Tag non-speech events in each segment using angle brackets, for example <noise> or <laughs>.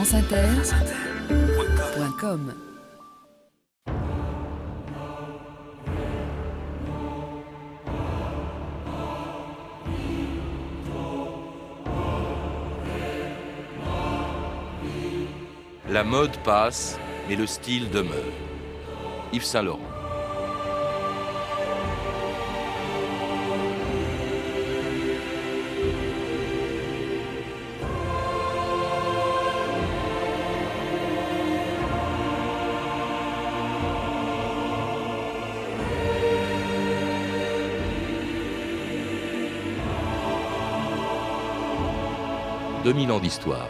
franceinter.com La mode passe, mais le style demeure. Yves Saint Laurent. « 2000 ans d'histoire.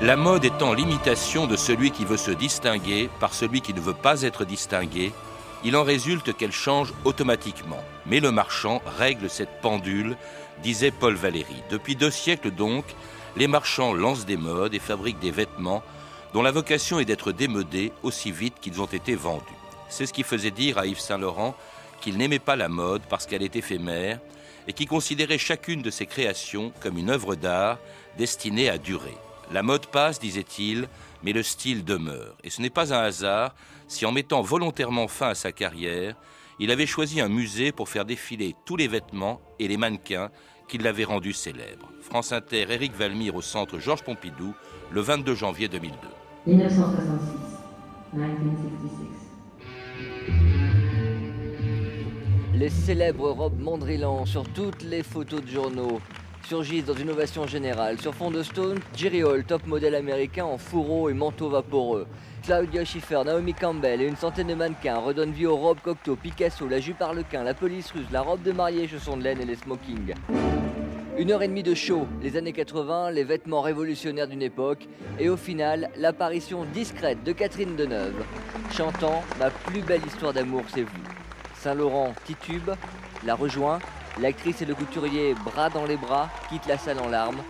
La mode étant l'imitation de celui qui veut se distinguer par celui qui ne veut pas être distingué, il en résulte qu'elle change automatiquement. Mais le marchand règle cette pendule, disait Paul Valéry. Depuis deux siècles donc, les marchands lancent des modes et fabriquent des vêtements dont la vocation est d'être démodés aussi vite qu'ils ont été vendus. C'est ce qui faisait dire à Yves Saint-Laurent qu'il n'aimait pas la mode parce qu'elle est éphémère et qui considérait chacune de ses créations comme une œuvre d'art destinée à durer. La mode passe, disait-il, mais le style demeure. Et ce n'est pas un hasard si en mettant volontairement fin à sa carrière, il avait choisi un musée pour faire défiler tous les vêtements et les mannequins qui l'avaient rendu célèbre. France Inter, Éric Valmire au centre Georges Pompidou, le 22 janvier 2002. 1966. 1966. Les célèbres robes Mondrilan sur toutes les photos de journaux surgissent dans une ovation générale. Sur fond de Stone, Jerry Hall, top modèle américain en fourreau et manteau vaporeux. Claudia Schiffer, Naomi Campbell et une centaine de mannequins redonnent vie aux robes Cocteau, Picasso, la jupe harlequin, la police russe, la robe de mariée, chaussons de laine et les smokings. Une heure et demie de show, les années 80, les vêtements révolutionnaires d'une époque, et au final, l'apparition discrète de Catherine Deneuve, chantant Ma plus belle histoire d'amour, c'est vous. Saint-Laurent titube, la rejoint, l'actrice et le couturier, bras dans les bras, quittent la salle en larmes.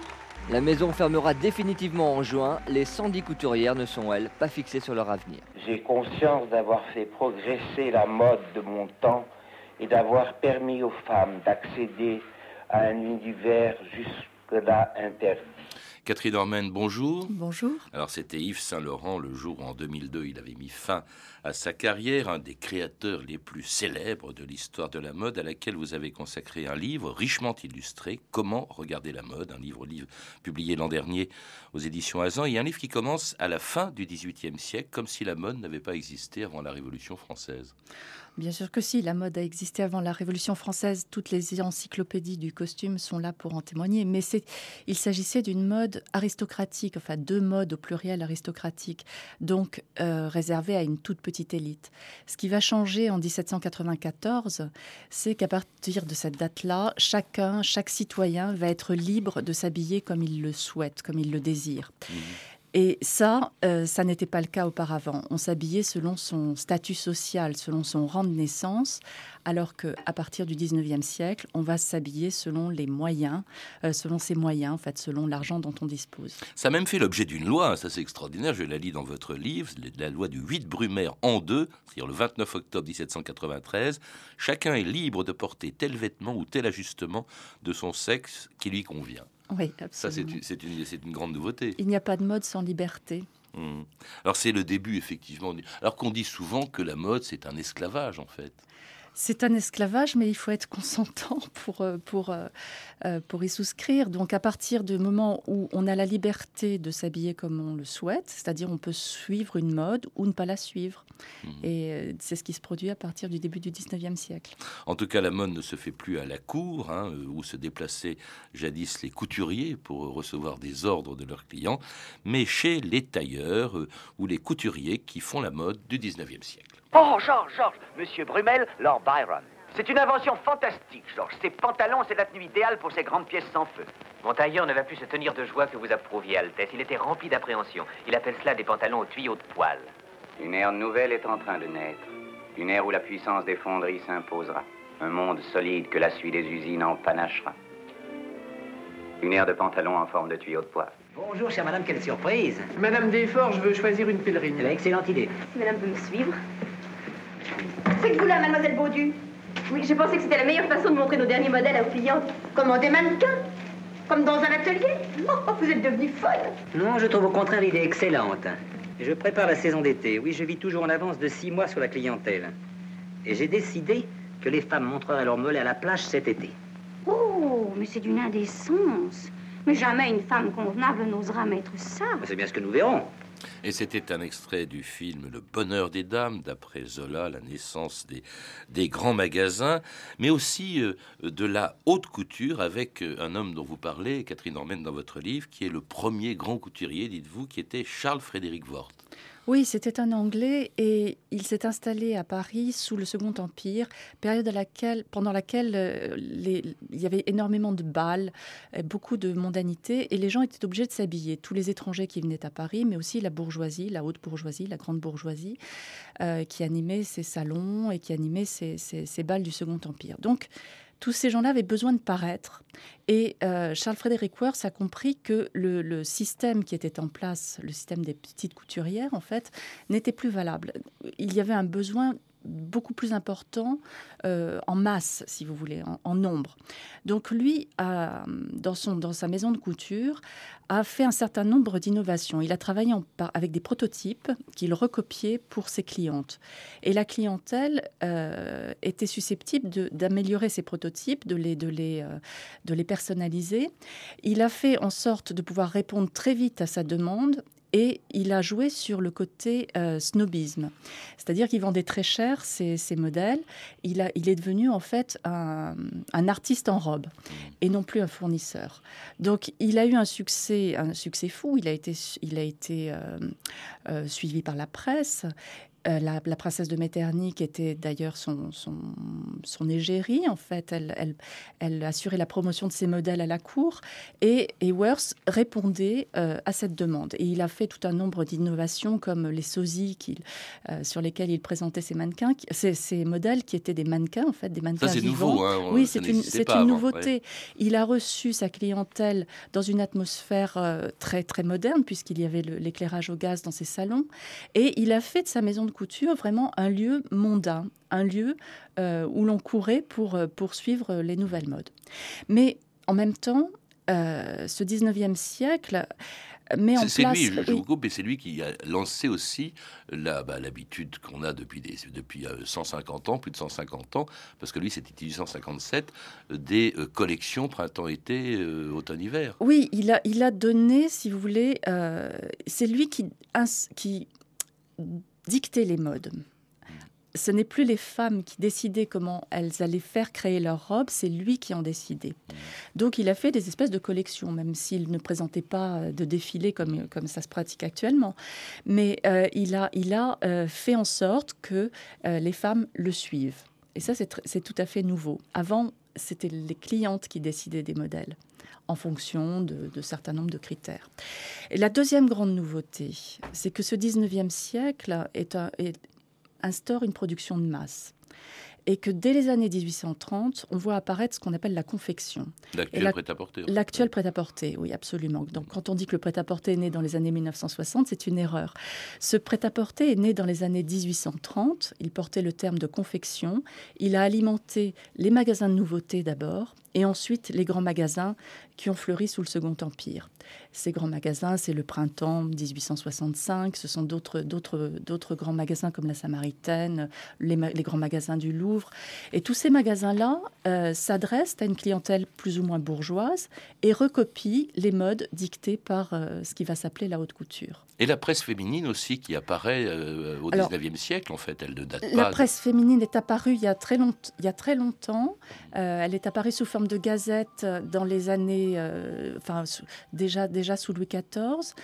La maison fermera définitivement en juin, les 110 couturières ne sont, elles, pas fixées sur leur avenir. J'ai conscience d'avoir fait progresser la mode de mon temps et d'avoir permis aux femmes d'accéder à un univers jusque-là interdit. Catherine Ormen, bonjour. Bonjour. Alors c'était Yves Saint-Laurent le jour où en 2002 il avait mis fin à sa carrière, un des créateurs les plus célèbres de l'histoire de la mode à laquelle vous avez consacré un livre richement illustré, Comment regarder la mode, un livre, livre publié l'an dernier aux éditions Azan, et un livre qui commence à la fin du XVIIIe siècle, comme si la mode n'avait pas existé avant la Révolution française. Bien sûr que si, la mode a existé avant la Révolution française. Toutes les encyclopédies du costume sont là pour en témoigner. Mais il s'agissait d'une mode aristocratique, enfin deux modes au pluriel aristocratique, donc euh, réservée à une toute petite élite. Ce qui va changer en 1794, c'est qu'à partir de cette date-là, chacun, chaque citoyen va être libre de s'habiller comme il le souhaite, comme il le désire. Et ça, euh, ça n'était pas le cas auparavant. On s'habillait selon son statut social, selon son rang de naissance, alors que à partir du 19e siècle, on va s'habiller selon les moyens, euh, selon ses moyens, en fait, selon l'argent dont on dispose. Ça a même fait l'objet d'une loi, ça c'est extraordinaire, je la lis dans votre livre, la loi du 8 Brumaire en deux, c'est-à-dire le 29 octobre 1793. Chacun est libre de porter tel vêtement ou tel ajustement de son sexe qui lui convient. Oui, Ça, c'est une, grande nouveauté. Il n'y a pas de mode sans liberté. Hum. Alors, c'est le début, effectivement. Alors qu'on dit souvent que la mode, c'est un esclavage, en fait. C'est un esclavage, mais il faut être consentant <laughs> pour, euh, pour, euh, euh, pour y souscrire. Donc, à partir du moment où on a la liberté de s'habiller comme on le souhaite, c'est-à-dire on peut suivre une mode ou ne pas la suivre. Mhm. Et c'est ce qui se produit à partir du début du 19e siècle. En tout cas, la mode ne se fait plus à la cour, hein, où se déplaçaient jadis les couturiers pour recevoir des ordres de leurs clients, mais chez les tailleurs euh, ou les couturiers qui font la mode du 19e siècle. Oh, Georges, Georges, Monsieur Brumel, Lord Byron. C'est une invention fantastique, Georges. Ces pantalons, c'est la tenue idéale pour ces grandes pièces sans feu. Mon tailleur ne va plus se tenir de joie que vous approuviez, Altesse. Il était rempli d'appréhension. Il appelle cela des pantalons aux tuyaux de poil. Une ère nouvelle est en train de naître. Une ère où la puissance des fonderies s'imposera. Un monde solide que la suie des usines en panachera. Une ère de pantalons en forme de tuyaux de poil. Bonjour, chère madame, quelle surprise. Madame Desforges veut choisir une pèlerine. C'est une excellente idée. Si madame veut me suivre. C'est que vous là, mademoiselle Baudu Oui, je pensais que c'était la meilleure façon de montrer nos derniers modèles à aux clientes. Comment des mannequins Comme dans un atelier Oh, vous êtes devenue folle Non, je trouve au contraire l'idée excellente. Je prépare la saison d'été. Oui, je vis toujours en avance de six mois sur la clientèle. Et j'ai décidé que les femmes montreraient leur mollet à la plage cet été. Oh, mais c'est d'une indécence. Mais jamais une femme convenable n'osera mettre ça. C'est bien ce que nous verrons. Et c'était un extrait du film Le bonheur des dames, d'après Zola, la naissance des, des grands magasins, mais aussi euh, de la haute couture avec euh, un homme dont vous parlez, Catherine Ormen, dans votre livre, qui est le premier grand couturier, dites-vous, qui était Charles Frédéric Worth. Oui, c'était un Anglais et il s'est installé à Paris sous le Second Empire, période pendant laquelle euh, il y avait énormément de bals, euh, beaucoup de mondanité et les gens étaient obligés de s'habiller. Tous les étrangers qui venaient à Paris, mais aussi la bourgeoisie, la haute bourgeoisie, la grande bourgeoisie, euh, qui animait ces salons et qui animait ces, bals du Second Empire. Donc, tous ces gens-là avaient besoin de paraître. Et euh, Charles Frédéric Worth a compris que le, le système qui était en place, le système des petites couturières, en fait, n'était plus valable. Il y avait un besoin beaucoup plus important euh, en masse, si vous voulez, en, nombre. Donc lui, a, dans, son, dans sa maison de couture, a fait un certain nombre d'innovations. Il a travaillé avec des prototypes qu'il recopiait pour ses clientes. Et la clientèle euh, était susceptible d'améliorer ces prototypes, de les, de, les, euh, de les personnaliser. Il a fait en sorte de pouvoir répondre très vite à sa demande et il a joué sur le côté euh, snobisme. C'est-à-dire qu'il vendait très cher ses, modèles. Il, est devenu en fait un, artiste en robe et non plus un fournisseur. Donc il a eu un succès, un succès fou. Il a été, il a été euh, euh, suivi par la presse. Euh, la, la princesse de Metternich était d'ailleurs son, son, son égérie, en fait. Elle, elle, elle assurait la promotion de ses modèles à la cour. Et, Worth répondait euh, à cette demande. Et il a fait tout un nombre d'innovations comme les sosies euh, sur lesquelles il présentait ses mannequins, qui- ses, ses modèles qui étaient des mannequins, en fait, des mannequins c'est vivants. nouveau, hein, on- oui, ça c'est une, c'est nouveauté. ouais. Il a reçu sa clientèle dans une atmosphère très, très moderne, puisqu'il y avait l'éclairage au gaz dans ses salons. Et il a fait de sa maison de couture vraiment un lieu mondain, un lieu euh, où l'on courait pour euh, poursuivre les nouvelles modes. Mais en même temps, euh, ce 19e siècle met en place... lui, je, je oui. vous coupe, mais c'est lui qui a lancé aussi la- bah, l'habitude qu'on a depuis, des, depuis euh, 150 ans, plus de 150 ans, parce que lui, c'était 1857, euh, des euh, collections printemps-été, euh, automne-hiver. Oui, il a, il a donné, si vous voulez, euh, c'est lui qui dictait les modes. Ce n'est plus les femmes qui décidaient comment elles allaient faire créer leurs robes, c'est lui qui en décidait. Donc il a fait des espèces de collections, même s'il ne présentait pas euh, de défilés comme, comme ça se pratique actuellement. Mais euh, il a, il a euh, fait en sorte que les femmes le suivent. Et ça, c'est tout à fait nouveau. Avant, c'était les clientes qui décidaient des modèles en fonction de, de certains nombres de critères. Et la deuxième grande nouveauté, c'est que ce 19e siècle est un- est- instaure une production de masse. Et que dès les années 1830, on voit apparaître ce qu'on appelle la confection. L'actuel la- prêt-à-porter. L'actuel prêt-à-porter, oui, absolument. Donc, quand on dit que le prêt-à-porter est né dans les années 1960, c'est une erreur. Ce prêt-à-porter est né dans les années 1830. Il portait le terme de confection. Il a alimenté les magasins de nouveautés d'abord, et ensuite les grands magasins qui ont fleuri sous le Second Empire. Ces grands magasins, c'est le printemps 1865, ce sont d'autres, d'autres, d'autres grands magasins comme la Samaritaine, les, les grands magasins du Louvre. Et tous ces magasins-là euh, s'adressent à une clientèle plus ou moins bourgeoise et recopient les modes dictés par euh, ce qui va s'appeler la haute couture. Et la presse féminine aussi, qui apparaît euh, au Alors, 19e siècle, en fait, elle ne date La pas. de- presse féminine est apparue il y a très, long- il y a très longtemps. Elle est apparue sous forme de gazette euh, dans les années, euh, enfin déjà, déjà sous Louis XIV,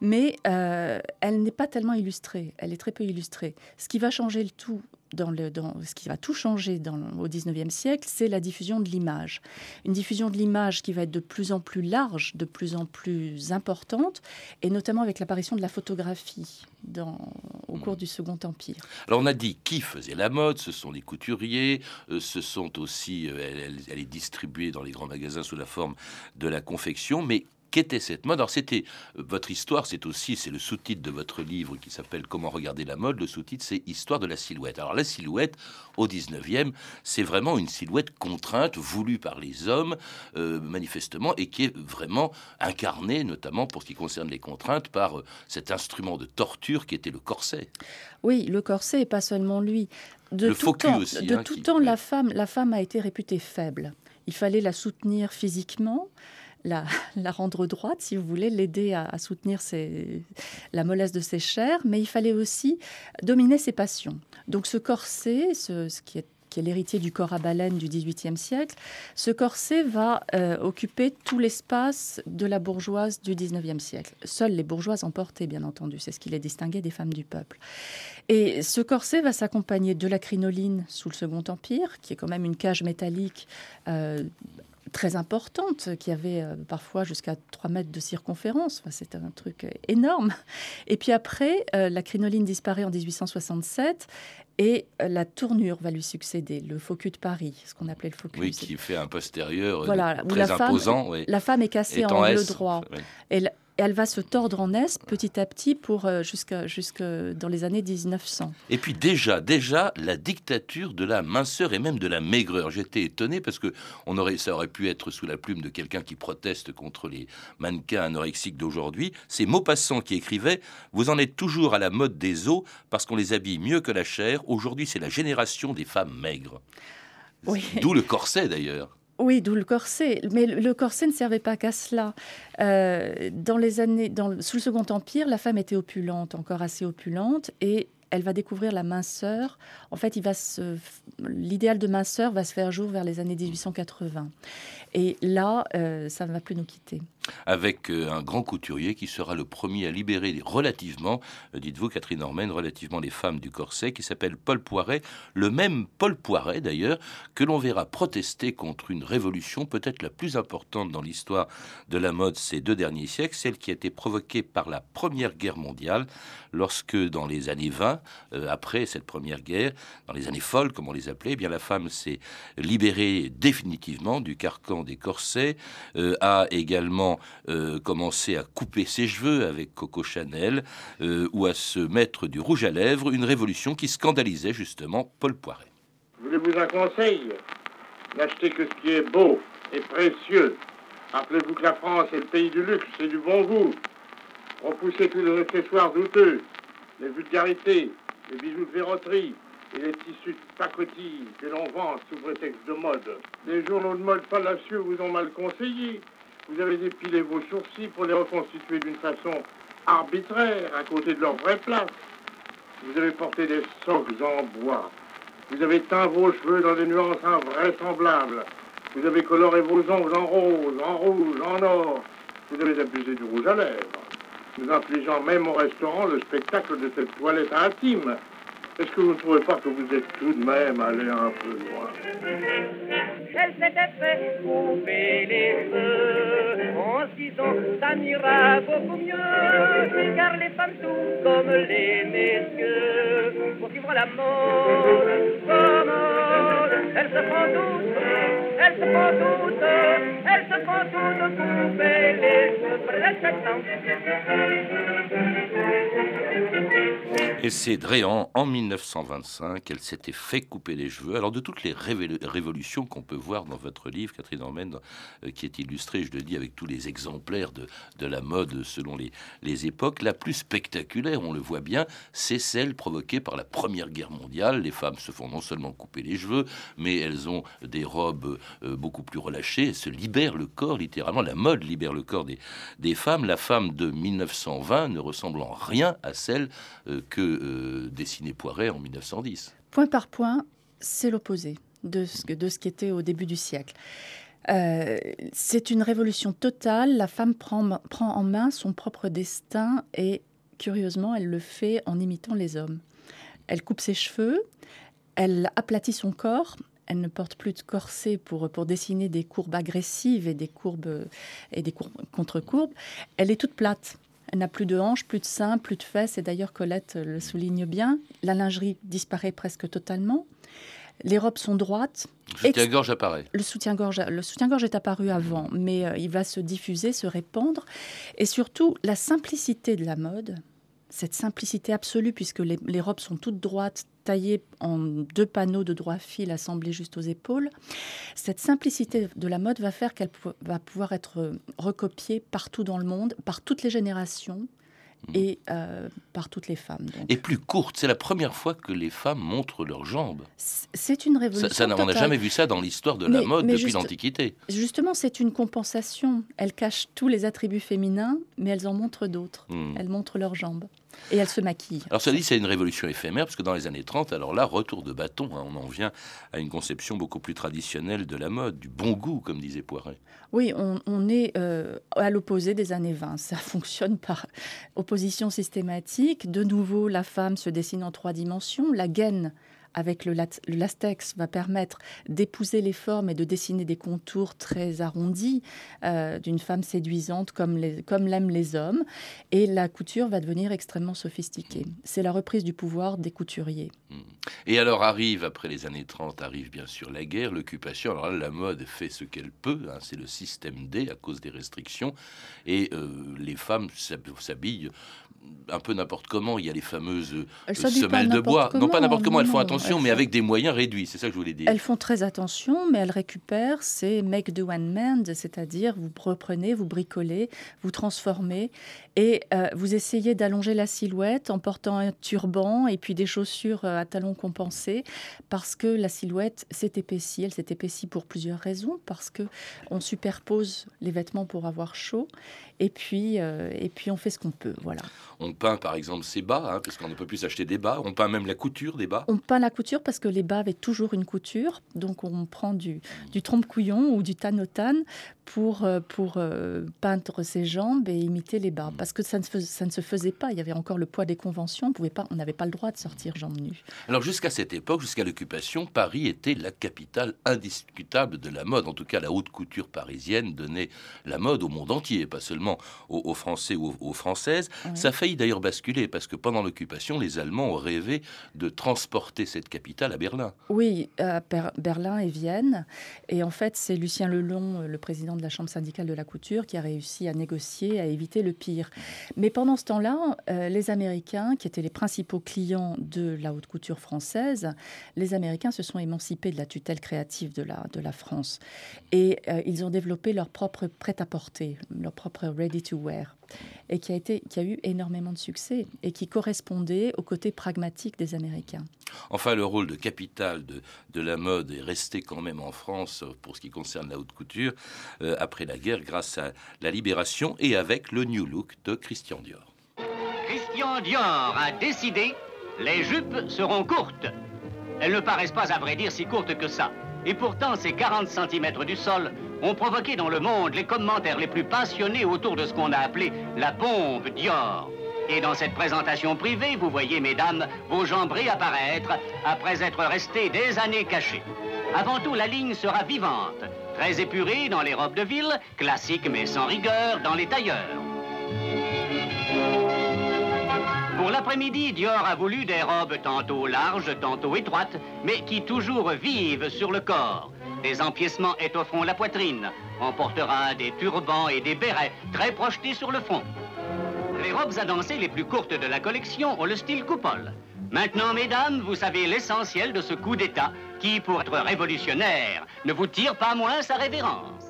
mais euh, elle n'est pas tellement illustrée. Elle est très peu illustrée. Ce qui va changer le tout. Dans le, dans, ce qui va tout changer dans, au 19e siècle, c'est la diffusion de l'image. Une diffusion de l'image qui va être de plus en plus large, de plus en plus importante, et notamment avec l'apparition de la photographie dans, au cours du Second Empire. Alors on a dit qui faisait la mode, ce sont les couturiers, euh, ce sont aussi, euh, elle- elle est distribuée dans les grands magasins sous la forme de la confection, mais qu'était cette mode. Alors c'était votre histoire, c'est aussi c'est le sous-titre de votre livre qui s'appelle Comment regarder la mode. Le sous-titre c'est Histoire de la silhouette. Alors la silhouette au 19e, c'est vraiment une silhouette contrainte voulue par les hommes manifestement et qui est vraiment incarnée notamment pour ce qui concerne les contraintes par cet instrument de torture qui était le corset. Oui, le corset et pas seulement lui. De le tout temps, aussi, de hein, tout qui- temps, la femme, la femme a été réputée faible. Il fallait la soutenir physiquement, la, rendre droite, si vous voulez, l'aider à, soutenir la mollesse de ses chairs, mais il fallait aussi dominer ses passions. Donc ce corset, ce, ce qui est qui est l'héritier du corps à baleine du XVIIIe siècle, ce corset va euh, occuper tout l'espace de la bourgeoise du XIXe siècle. Seules les bourgeoises en portaient, bien entendu. C'est ce qui les distinguait des femmes du peuple. Et ce corset va s'accompagner de la crinoline sous le Second Empire, qui est quand même une cage métallique euh, très importante, qui avait euh, parfois jusqu'à 3 mètres de circonférence. Enfin, C'était un truc euh, énorme. Et puis après, euh, la crinoline disparaît en 1867 et la tournure va lui succéder, le cul de Paris, ce qu'on appelait le cul. Oui, qui fait un postérieur Voilà, très la femme, imposant. oui. la femme est cassée Est en en angle S, droit. oui. Elle, elle va se tordre en S petit à petit pour euh, jusqu'à jusque dans les années 1900. Et puis déjà, déjà, la dictature de la minceur et même de la maigreur. J'étais étonné parce que on aurait, ça aurait pu être sous la plume de quelqu'un qui proteste contre les mannequins anorexiques d'aujourd'hui. C'est Maupassant qui écrivait Vous en êtes toujours à la mode des os parce qu'on les habille mieux que la chair. Aujourd'hui, c'est la génération des femmes maigres. Oui. D'où le corset d'ailleurs. Oui, d'où le corset. Mais le corset ne servait pas qu'à cela. Euh, dans les années, sous le Second Empire, la femme était opulente, encore assez opulente, et elle va découvrir la minceur. En fait, l'idéal de minceur va se faire jour vers les années 1880. Et là, euh, ça ne va plus nous quitter. Avec euh, un grand couturier qui sera le premier à libérer relativement, euh, dites-vous Catherine Ormen, relativement les femmes du corset, qui s'appelle Paul Poiret, le même Paul Poiret d'ailleurs, que l'on verra protester contre une révolution peut-être la plus importante dans l'histoire de la mode ces deux derniers siècles, celle qui a été provoquée par la Première Guerre mondiale, lorsque dans les années 20, euh, après cette Première Guerre, dans les années folles comme on les appelait, eh bien la femme s'est libérée définitivement du carcan des corsets, a également euh, commencé à couper ses cheveux avec Coco Chanel euh, ou à se mettre du rouge à lèvres, une révolution qui scandalisait justement Paul Poiret. Voulez-vous un conseil N'achetez que ce qui est beau et précieux. Rappelez-vous que la France est le pays du luxe et du bon goût. Repoussez tous les accessoires douteux, les vulgarités, les bijoux de verroterie et les tissus de pacotille que l'on vend sous prétexte de mode. Les journaux de mode fallacieux vous ont mal conseillé. Vous avez dépilé vos sourcils pour les reconstituer d'une façon arbitraire à côté de leur vraie place. Vous avez porté des socs en bois. Vous avez teint vos cheveux dans des nuances invraisemblables. Vous avez coloré vos ongles en rose, en rouge, en or. Vous avez abusé du rouge à lèvres. Nous infligeant même au restaurant le spectacle de cette toilette intime. Est-ce que vous ne trouvez pas que vous êtes tout de même allé un peu loin Elle s'était fait couper les cheveux en se disant ça m'ira beaucoup mieux car les femmes sont comme les messieurs. Pour suivre la mode commode elles se font toutes elles se font toutes elles se font toutes couper les cheveux Et c'est Dréan, en 1925, qu'elle s'était fait couper les cheveux. Alors, de toutes les révolutions qu'on peut voir dans votre livre, Catherine Ormen, euh, qui est illustré, je le dis, avec tous les exemplaires de, de la mode selon les, les époques, la plus spectaculaire, on le voit bien, c'est celle provoquée par la Première Guerre mondiale. Les femmes se font non seulement couper les cheveux, mais elles ont des robes euh, beaucoup plus relâchées, elles se libèrent le corps, littéralement. La mode libère le corps des, des femmes. La femme de 1920 ne ressemble en rien à celle euh, que euh, dessinait Poiret en 1910. Point par point, c'est l'opposé de ce, de ce qui était au début du siècle. Euh, c'est une révolution totale. La femme prend, prend en main son propre destin et, curieusement, elle le fait en imitant les hommes. Elle coupe ses cheveux, elle aplatit son corps. Elle ne porte plus de corset pour, pour dessiner des courbes agressives et des courbes et des courbes, contre-courbes. Elle est toute plate. Elle n'a plus de hanches, plus de seins, plus de fesses. Et d'ailleurs, Colette le souligne bien. La lingerie disparaît presque totalement. Les robes sont droites. Le soutien-gorge apparaît. Le soutien-gorge, le soutien-gorge est apparu avant, mais euh, il va se diffuser, se répandre, et surtout la simplicité de la mode cette simplicité absolue, puisque les, robes sont toutes droites, taillées en deux panneaux de droit fil assemblés juste aux épaules, cette simplicité de la mode va faire qu'elle va pouvoir être recopiée partout dans le monde, par toutes les générations, Mm. et euh, par toutes les femmes. Et plus courte, c'est la première fois que les femmes montrent leurs jambes. C'est une révolution. Ça, on n'a jamais vu ça dans l'histoire de la mode depuis l'Antiquité. Justement, c'est une compensation. Elles cachent tous les attributs féminins, mais elles en montrent d'autres. Mm. Elles montrent leurs jambes. Et elles se maquillent. Alors ça dit, c'est une révolution éphémère, parce que dans les années 30, alors là, retour de bâton, hein, on en vient à une conception beaucoup plus traditionnelle de la mode, du bon goût, comme disait Poiret. Oui, on, est euh, à l'opposé des années 20. Ça <laughs> fonctionne par opposition systématique. De nouveau, la femme se dessine en trois dimensions. La gaine avec le, lastex va permettre d'épouser les formes et de dessiner des contours très arrondis euh, d'une femme séduisante comme, comme l'aiment les hommes. Et la couture va devenir extrêmement sophistiquée. C'est la reprise du pouvoir des couturiers. Mmh. Et alors arrive, après les années 30, arrive bien sûr la guerre, l'occupation. Alors là, la mode fait ce qu'elle peut. Hein. c'est le système D à cause des restrictions. Et euh, les femmes s'habillent un peu n'importe comment. Il y a les fameuses euh, semelles de bois. non, pas n'importe comment. elles font attention, mais avec des moyens réduits. C'est ça que je voulais dire. Elles font très attention, mais elles récupèrent. C'est make do one mend, c'est-à-dire vous reprenez, vous bricolez, vous transformez et euh, vous essayez d'allonger la silhouette en portant un turban et puis des chaussures euh, à talons compensés parce que la silhouette s'est épaissie. Elle s'est épaissie pour plusieurs raisons parce que on superpose les vêtements pour avoir chaud et puis et puis on fait ce qu'on peut. Voilà. On peint par exemple ses bas, hein, parce qu'on ne peut plus acheter des bas. On peint même la couture des bas. On peint la couture parce que les bas avaient toujours une couture. Donc on prend du, du trompe-couillon ou du tanotane pour, euh, pour euh, peindre ses jambes et imiter les bas. Parce que ça ne, ça ne se faisait pas. Il y avait encore le poids des conventions. On n'avait pas le droit de sortir jambes nues. Alors jusqu'à cette époque, jusqu'à l'occupation, Paris était la capitale indiscutable de la mode. En tout cas, la haute couture parisienne donnait la mode au monde entier, pas seulement aux, Français ou aux, Françaises. Ça a failli d'ailleurs basculer parce que pendant l'occupation, les Allemands ont rêvé de transporter cette capitale à Berlin. Oui, à Berlin et Vienne. Et en fait, c'est Lucien Lelon, le président de la Chambre syndicale de la couture qui a réussi à négocier, à éviter le pire. Mais pendant ce temps-là, euh, les Américains, qui étaient les principaux clients de la haute couture française, les Américains se sont émancipés de la tutelle créative de la, de la France. Et euh, ils ont développé leur propre prêt-à-porter, leur propre ready-to-wear et qui a, été, qui a eu énormément de succès et qui correspondait au côté pragmatique des Américains. Enfin, le rôle de capital de, de la mode est resté quand même en France pour ce qui concerne la haute couture euh, après la guerre grâce à la libération et avec le New Look de Christian Dior. Christian Dior a décidé, les jupes seront courtes. Elles ne paraissent pas à vrai dire si courtes que ça. Et pourtant, ces 40 cm du sol ont provoqué dans le monde les commentaires les plus passionnés autour de ce qu'on a appelé la bombe Dior. Et dans cette présentation privée, vous voyez, mesdames, vos jambes réapparaître après être restées des années cachées. Avant tout, la ligne sera vivante, très épurée dans les robes de ville, classique mais sans rigueur dans les tailleurs. Pour l'après-midi, Dior a voulu des robes tantôt larges, tantôt étroites, mais qui toujours vivent sur le corps. Des empiècements étofferont la poitrine. On portera des turbans et des bérets très projetés sur le front. Les robes à danser les plus courtes de la collection ont le style coupole. Maintenant, mesdames, vous savez l'essentiel de ce coup d'État qui, pour être révolutionnaire, ne vous tire pas moins sa révérence.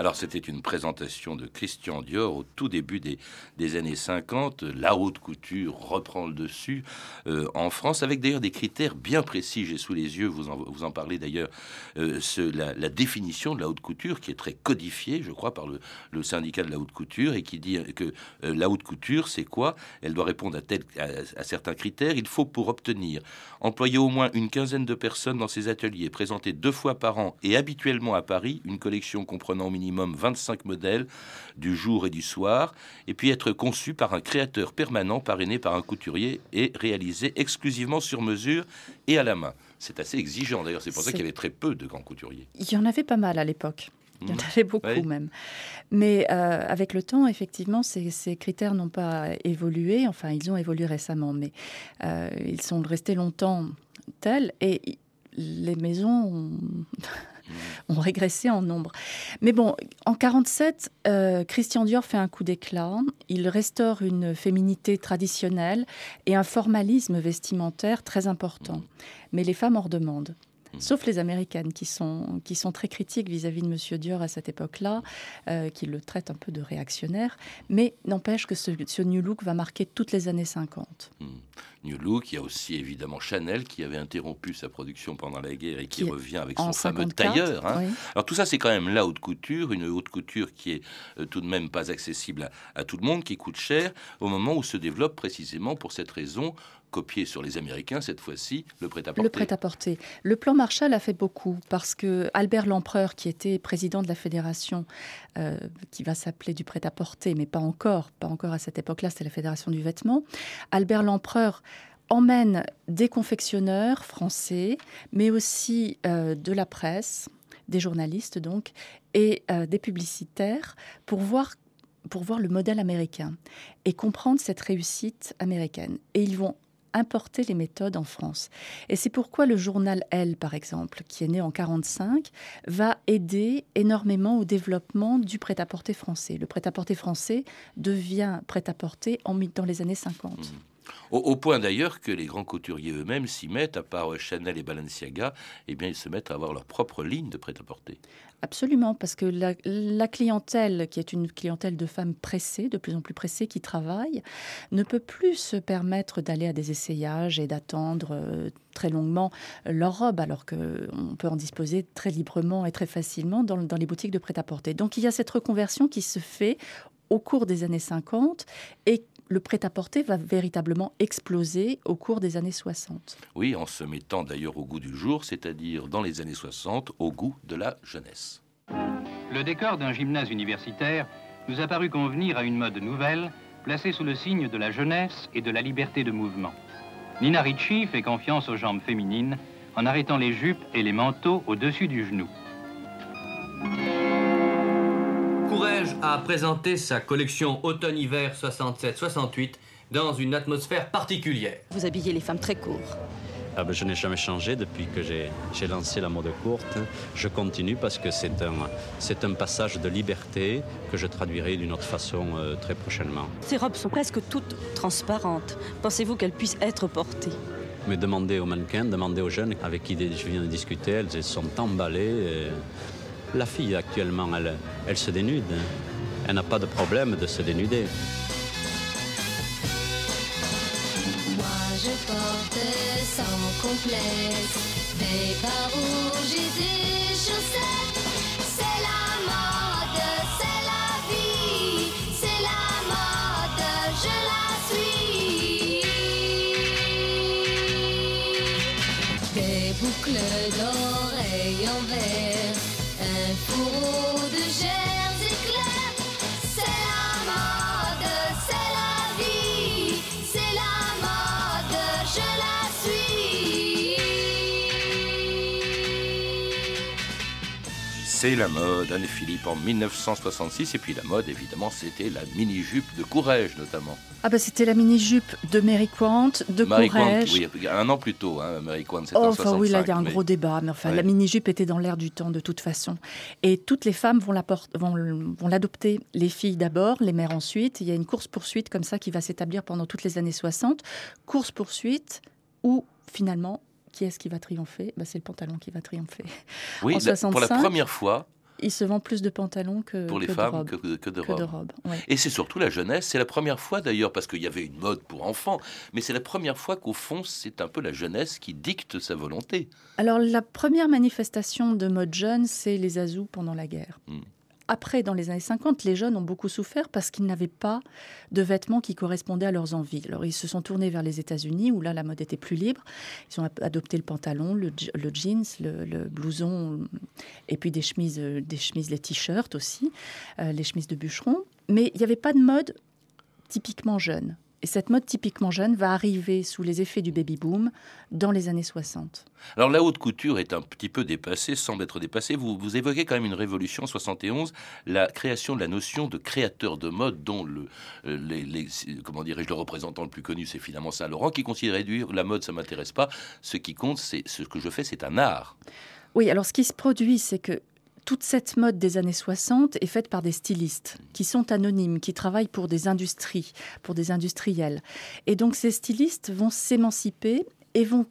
Alors c'était une présentation de Christian Dior au tout début des, des années 50. La haute couture reprend le dessus euh, en France avec d'ailleurs des critères bien précis. J'ai sous les yeux, vous en, vous en parlez d'ailleurs, euh, la, définition de la haute couture qui est très codifiée, je crois, par le, le syndicat de la haute couture et qui dit que euh, la haute couture, c'est quoi? Elle doit répondre à, tel, à, certains critères. Il faut pour obtenir employer au moins une quinzaine de personnes dans ses ateliers, présenter deux fois par an et habituellement à Paris une collection comprenant au minimum 25 modèles du jour et du soir, et puis être conçu par un créateur permanent parrainé par un couturier et réalisé exclusivement sur mesure et à la main. C'est assez exigeant d'ailleurs, c'est pour ça qu'il y avait très peu de grands couturiers. Il y en avait pas mal à l'époque. Il y en mmh. avait beaucoup même. Mais euh, avec le temps, effectivement, ces, ces critères n'ont pas évolué. Enfin, ils ont évolué récemment, mais euh, ils sont restés longtemps tels. Et les maisons ont, ont régressé en nombre. Mais bon, en 47, euh, Christian Dior fait un coup d'éclat. Il restaure une féminité traditionnelle et un formalisme vestimentaire très important. Mais les femmes en redemandent. Mhm. Sauf les Américaines qui sont, qui sont très critiques vis-à-vis de Monsieur Dior à cette époque-là, euh, qui le traitent un peu de réactionnaire. Mais n'empêche que ce, ce New Look va marquer toutes les années 50. New Look, il y a aussi évidemment Chanel qui avait interrompu sa production pendant la guerre et qui, Qui- revient avec son fameux 54, tailleur. hein. oui. Alors tout ça, c'est quand même la haute couture, une haute couture qui est euh, tout de même pas accessible à, à tout le monde, qui coûte cher, au moment où se développe précisément pour cette raison, copié sur les Américains cette fois-ci, le prêt-à-porter. Le prêt-à-porter. Le plan Marshall a fait beaucoup parce que Albert Lempereur, qui était président de la fédération, euh, qui va s'appeler du prêt-à-porter, mais pas encore, pas encore à cette époque-là, c'était la fédération du vêtement. Albert Lempereur emmène des confectionneurs français, mais aussi euh, de la presse, des journalistes donc, et euh, des publicitaires pour voir pour voir le modèle américain et comprendre cette réussite américaine. Et ils vont importer les méthodes en France. Et c'est pourquoi le journal Elle, par exemple, qui est né en 45, va aider énormément au développement du prêt-à-porter français. Le prêt-à-porter français devient prêt-à-porter dans les années 50. Au, point d'ailleurs que les grands couturiers eux-mêmes s'y mettent, à part Chanel et Balenciaga, eh bien ils se mettent à avoir leur propre ligne de prêt-à-porter. Absolument, parce que la, la clientèle, qui est une clientèle de femmes pressées, de plus en plus pressées, qui travaillent, ne peut plus se permettre d'aller à des essayages et d'attendre euh, très longuement leur robe, alors qu'on peut en disposer très librement et très facilement dans, dans les boutiques de prêt-à-porter. Donc il y a cette reconversion qui se fait au cours des années 50 et le prêt-à-porter va véritablement exploser au cours des années 60. Oui, en se mettant d'ailleurs au goût du jour, c'est-à-dire dans les années 60, au goût de la jeunesse. Le décor d'un gymnase universitaire nous a paru convenir à une mode nouvelle, placée sous le signe de la jeunesse et de la liberté de mouvement. Nina Ricci fait confiance aux jambes féminines en arrêtant les jupes et les manteaux au-dessus du genou. A présenté sa collection automne-hiver 67-68 dans une atmosphère particulière. Vous habillez les femmes très court. Ah ben, je n'ai jamais changé depuis que j'ai lancé la mode courte. Je continue parce que c'est un, passage de liberté que je traduirai d'une autre façon euh, très prochainement. Ces robes sont presque toutes transparentes. Pensez-vous qu'elles puissent être portées? Mais demandez aux mannequins, demandez aux jeunes avec qui je viens de discuter, elles, elles sont emballées. et La fille actuellement, elle, elle se dénude. Elle n'a pas de problème de se dénuder. Moi je porte sans complexe des bas rouges et des chaussettes. C'est la mode, c'est la vie, c'est la mode, je la suis. Des boucles d'oreilles en verre, un fourreau C'est la mode, Anne-Philippe, en 1966. Et puis la mode, évidemment, c'était la mini-jupe de Courrèges, notamment. Ah bah c'était la mini-jupe de Mary Quant, de Quant, Courrèges. oui, un an plus tôt, hein, Mary Quant, c'était Oh, en enfin 65. oui, là il y a un mais- gros débat, mais enfin Ouais. la mini-jupe était dans l'air du temps de toute façon. Et toutes les femmes vont la por- vont, vont l'adopter, les filles d'abord, les mères ensuite. Il y a une course-poursuite comme ça qui va s'établir pendant toutes les années 60. Course-poursuite où finalement, qui est-ce qui va triompher bah, C'est le pantalon qui va triompher. <laughs> Oui, En la- pour la 65, première fois, Il se vend plus de pantalons que, pour les que de femmes robes. que, que de Que de robes. ouais. Et c'est surtout la jeunesse. C'est la première fois d'ailleurs, parce qu'il y avait une mode pour enfants, mais c'est la première fois qu'au fond, c'est un peu la jeunesse qui dicte sa volonté. Alors la première manifestation de mode jeune, c'est les azous pendant la guerre. Hmm. Après, dans les années 50, les jeunes ont beaucoup souffert parce qu'ils n'avaient pas de vêtements qui correspondaient à leurs envies. Alors ils se sont tournés vers les États-Unis où là la mode était plus libre. Ils ont adopté le pantalon, le, je- le jeans, le, le blouson et puis des chemises, euh, des chemises, les t-shirts aussi, euh, les chemises de bûcheron. Mais il n'y avait pas de mode typiquement jeune. Et cette mode typiquement jeune va arriver sous les effets du baby-boom dans les années 60. Alors la haute couture est un petit peu dépassée, semble être dépassée. Vous, vous évoquez quand même une révolution en 71, la création de la notion de créateur de mode, dont le, euh, les, les- comment dirais-je, le représentant le plus connu, c'est finalement Saint Laurent, qui considérait réduire la mode, ça m'intéresse pas. Ce qui compte, c'est ce que je fais, c'est un art. Oui, alors ce qui se produit, c'est que toute cette mode des années 60 est faite par des stylistes qui sont anonymes, qui travaillent pour des industries, pour des industriels. Et donc ces stylistes vont s'émanciper et vont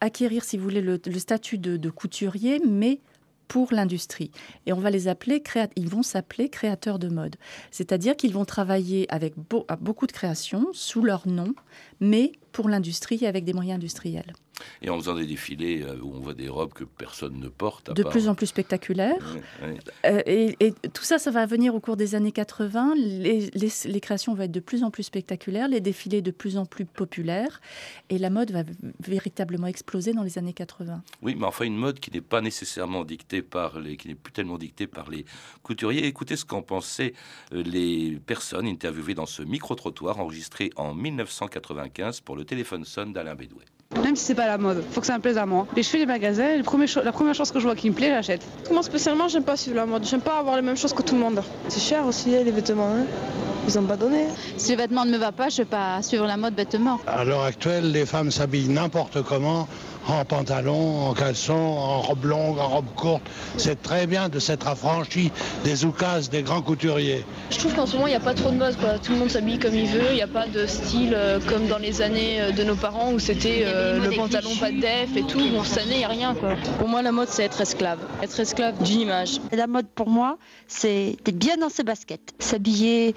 acquérir, si vous voulez, le, statut de, couturier, mais pour l'industrie. Et on va les appeler, ils vont s'appeler créateurs de mode. C'est-à-dire qu'ils vont travailler avec beaucoup de créations sous leur nom, mais pour l'industrie et avec des moyens industriels. Et en faisant des défilés euh, où on voit des robes que personne ne porte. à De part- plus en plus spectaculaires. Euh, et, et tout ça, ça va venir au cours des années 80. Les, les- les créations vont être de plus en plus spectaculaires, les défilés de plus en plus populaires, et la mode va véritablement exploser dans les années 80. Oui, mais enfin une mode qui n'est pas nécessairement dictée par les, qui n'est plus tellement dictée par les couturiers. Écoutez ce qu'en pensaient euh, les personnes interviewées dans ce micro-trottoir enregistré en 1995 pour le téléphone sonne d'Alain Bédouet. Même si c'est pas la mode, faut que ça me plaise à moi. Et je fais les magasins, le premier cho- la première chose que je vois qui me plaît, j'achète. Moi spécialement, j'aime pas suivre la mode. J'aime pas avoir les mêmes choses que tout le monde. C'est cher aussi hein, les vêtements. hein. Ils ont pas donné. Si le vêtement ne me va pas, je vais pas suivre la mode bêtement. À l'heure actuelle, les femmes s'habillent n'importe comment, en pantalon, en caleçon, en robe longue, en robe courte. C'est très bien de s'être affranchi des oukases des grands couturiers. Je trouve qu'en ce moment, il n'y a pas trop de mode. Quoi. Tout le monde s'habille comme il veut. Il n'y a pas de style euh, comme dans les années euh, de nos parents où c'était euh, le pantalon pas de def et tout. Bon, cette année, il n'y a rien. Quoi. Pour moi, la mode, c'est être esclave. Être esclave d'une image. La mode pour moi, c'est d'être bien dans ses baskets, s'habiller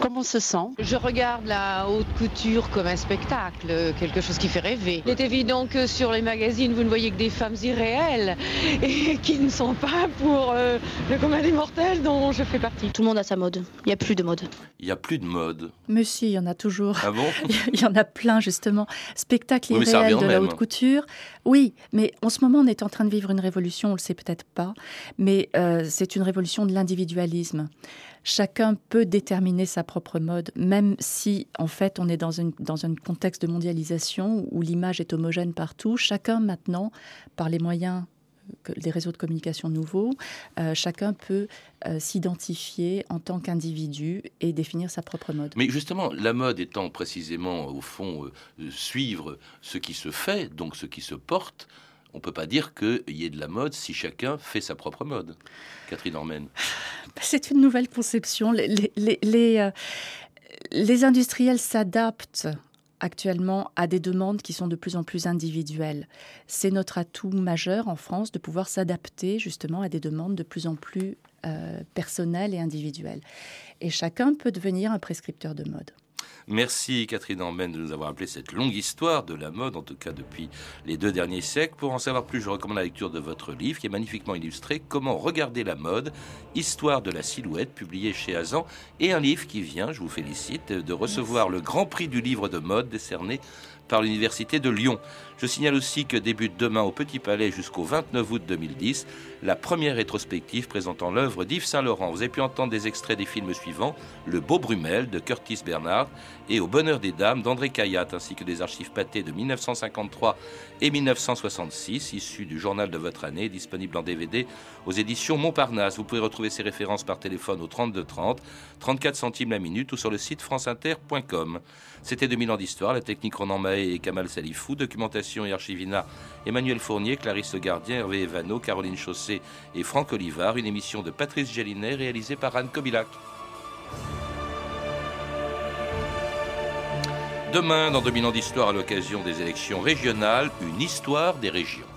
comme on se sent. Je regarde la haute couture comme un spectacle, quelque chose qui fait rêver. Il est évident que sur les magazines, vous ne voyez que des femmes irréelles <laughs> et qui ne sont pas pour euh, le commun des mortels dont je fais partie. Tout le monde a sa mode. Il n'y a plus de mode. Il n'y a plus de mode. Mais si, il y en a toujours. Ah bon <laughs> Il y en a plein, justement. Spectacle Oui, irréel de la haute couture. Oui, mais en ce moment, on est en train de vivre une révolution, on le sait peut-être pas, mais euh, c'est une révolution de l'individualisme. Chacun peut déterminer sa propre mode, même si, en fait, on est dans, dans un contexte de mondialisation où l'image est homogène partout. Chacun, maintenant, par les moyens des réseaux de communication nouveaux, euh, chacun peut euh, s'identifier en tant qu'individu et définir sa propre mode. Mais justement, la mode étant précisément, au fond, euh, euh, suivre ce qui se fait, donc ce qui se porte, on ne peut pas dire qu'il y ait de la mode si chacun fait sa propre mode. Catherine Ormen. C'est une nouvelle conception. Euh, les industriels s'adaptent actuellement à des demandes qui sont de plus en plus individuelles. C'est notre atout majeur en France de pouvoir s'adapter justement à des demandes de plus en plus euh, personnelles et individuelles. Et chacun peut devenir un prescripteur de mode. Merci Catherine Ormen de nous avoir appelé cette longue histoire de la mode, en tout cas depuis les deux derniers siècles. Pour en savoir plus, je recommande la lecture de votre livre qui est magnifiquement illustré Comment regarder la mode, histoire de la silhouette, publié chez Azan, et un livre qui vient, je vous félicite, de recevoir le grand prix du livre de mode décerné par l'Université de Lyon. Je signale aussi que débute demain au Petit Palais jusqu'au 29 août 2010 la première rétrospective présentant l'œuvre d'Yves Saint-Laurent. Vous avez pu entendre des extraits des films suivants Le Beau Brumel de Curtis Bernard et Au Bonheur des Dames d'André Caillat, ainsi que des archives pâtées de 1953 et 1966, issues du journal de votre année, disponible en DVD aux éditions Montparnasse. Vous pouvez retrouver ces références par téléphone au 32 30, 34 centimes la minute ou sur le site franceinter.com. C'était 2000 ans d'histoire, la technique Ronan Mahé et Kamal Salifou, documentation et archivina Emmanuel Fournier, Clarisse Gardien, Hervé Evano, Caroline Chaussé et Franck Olivard, une émission de Patrice Gélinet réalisée par Anne Kobilac. Demain, dans 2000 ans d'histoire à l'occasion des élections régionales, une histoire des régions.